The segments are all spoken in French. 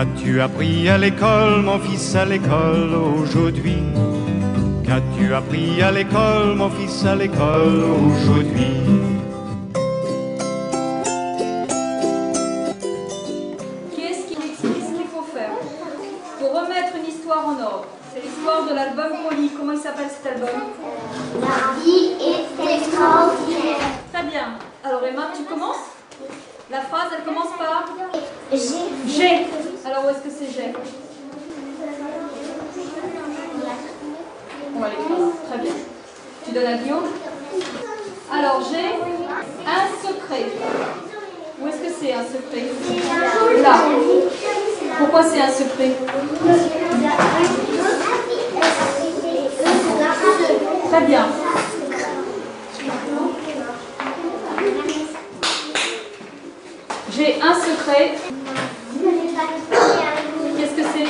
Qu'as-tu appris à l'école, mon fils, à l'école aujourd'hui? Qu'as-tu appris à l'école, mon fils, à l'école aujourd'hui? Qu'est-ce qu'il qu'est-ce qu'il faut faire? Pour remettre une histoire en ordre. C'est l'histoire de l'album Rolly. Comment il s'appelle cet album? La vie est extraordinaire. Très bien. Alors Emma, tu commences? La phrase, elle commence par J'ai J'ai. Où est-ce que c'est j'ai On va l'écrire. Très bien. Tu donnes à Guillaume Alors j'ai un secret. Où est-ce que c'est un secret Là. Pourquoi c'est un secret Très bien. J'ai un secret. Qu'est-ce que c'est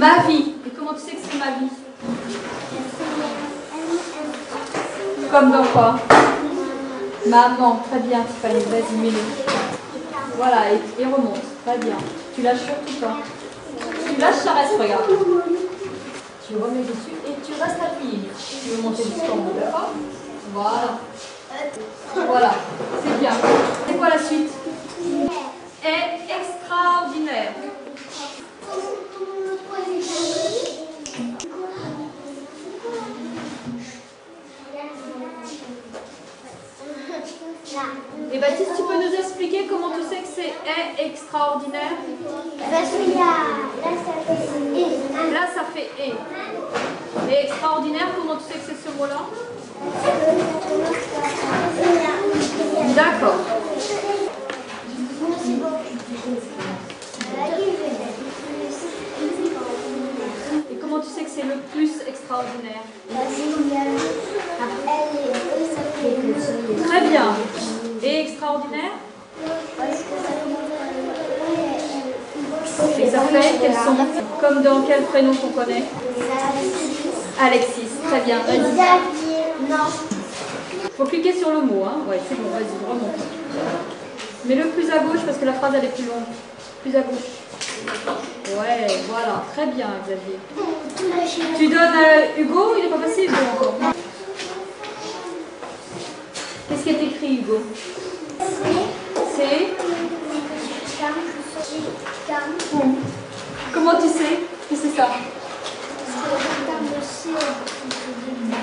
Ma vie. Et comment tu sais que c'est ma vie? Comme dans quoi? Maman. Très bien, Tiffany. Vas-y, mets-le. Voilà, et, remonte. Très bien. Tu lâches surtout pas. Tu lâches, ça reste, regarde. Tu remets dessus et tu restes appuyé. Tu veux monter jusqu'en haut, Voilà. Voilà, c'est bien. C'est quoi la suite? Et Baptiste, tu peux nous expliquer comment tu sais que c'est est extraordinaire? Parce qu'il y a là ça fait et Là, ça fait et. Et extraordinaire, comment tu sais que c'est ce mot-là? D'accord. Et comment tu sais que c'est le plus extraordinaire? Très bien. Et extraordinaire Et ça fait quels sont Comme dans quel prénom qu'on connaît Alexis. Très bien. Non. Faut cliquer sur le mot, hein. Ouais, c'est bon, vas-y, remonte. Mets-le plus à gauche parce que la phrase elle est plus longue. Plus à gauche. Ouais, voilà, très bien, Xavier. Tu donnes Hugo, il n'est pas passé Hugo encore. Qui écrit, Hugo C'est Comment tu sais que c'est ça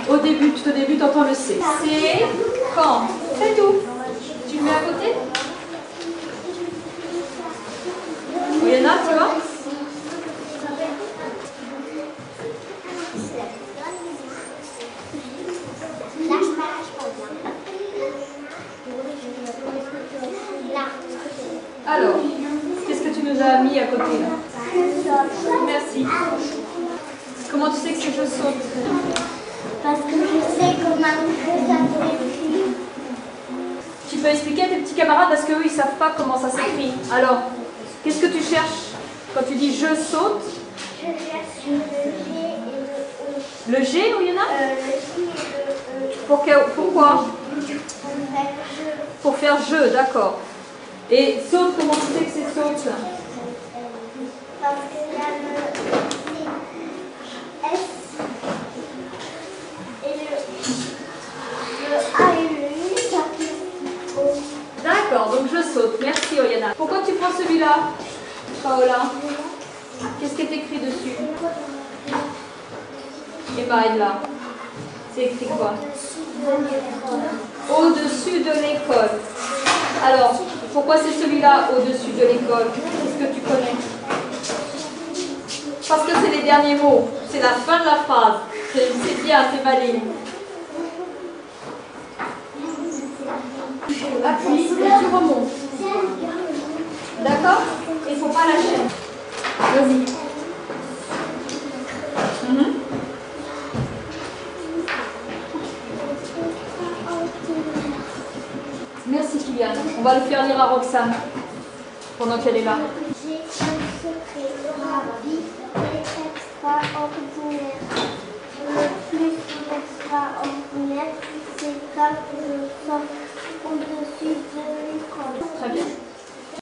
Au début, tout au début, tu entends le C. C'est quand C'est tout. Tu le mets à côté Oyana, tu vois Alors, qu'est-ce que tu nous as mis à côté là Merci. Comment tu sais que c'est je saute Parce que je sais comment ça s'écrit. Tu peux expliquer à tes petits camarades parce qu'eux ils savent pas comment ça s'écrit. Alors, qu'est-ce que tu cherches quand tu dis je saute Je cherche le G et le E. Le G, où il y en a Euh, le I et le E. Pour que- Pourquoi Pour faire je. Pour faire jeu, d'accord. Et saute, comment tu sais que c'est saute? Parce qu'il y a le S et le, le A et le U. D'accord, donc je saute. Merci Oyana. Pourquoi tu prends celui-là, Paola? Qu'est-ce qui est écrit dessus? Et bah là. C'est écrit quoi? Au-dessus de l'école. Alors, pourquoi c'est celui-là au-dessus de l'école? Qu'est-ce que tu connais? Parce que c'est les derniers mots. C'est la fin de la phrase. C'est c'est bien, c'est valide. Appuie et tu remontes. D'accord? Il ne faut pas lâcher. Vas-y. Merci Kylian. On va le faire lire à Roxane pendant qu'elle est là. Le plus extraordinaire, c'est quand je sors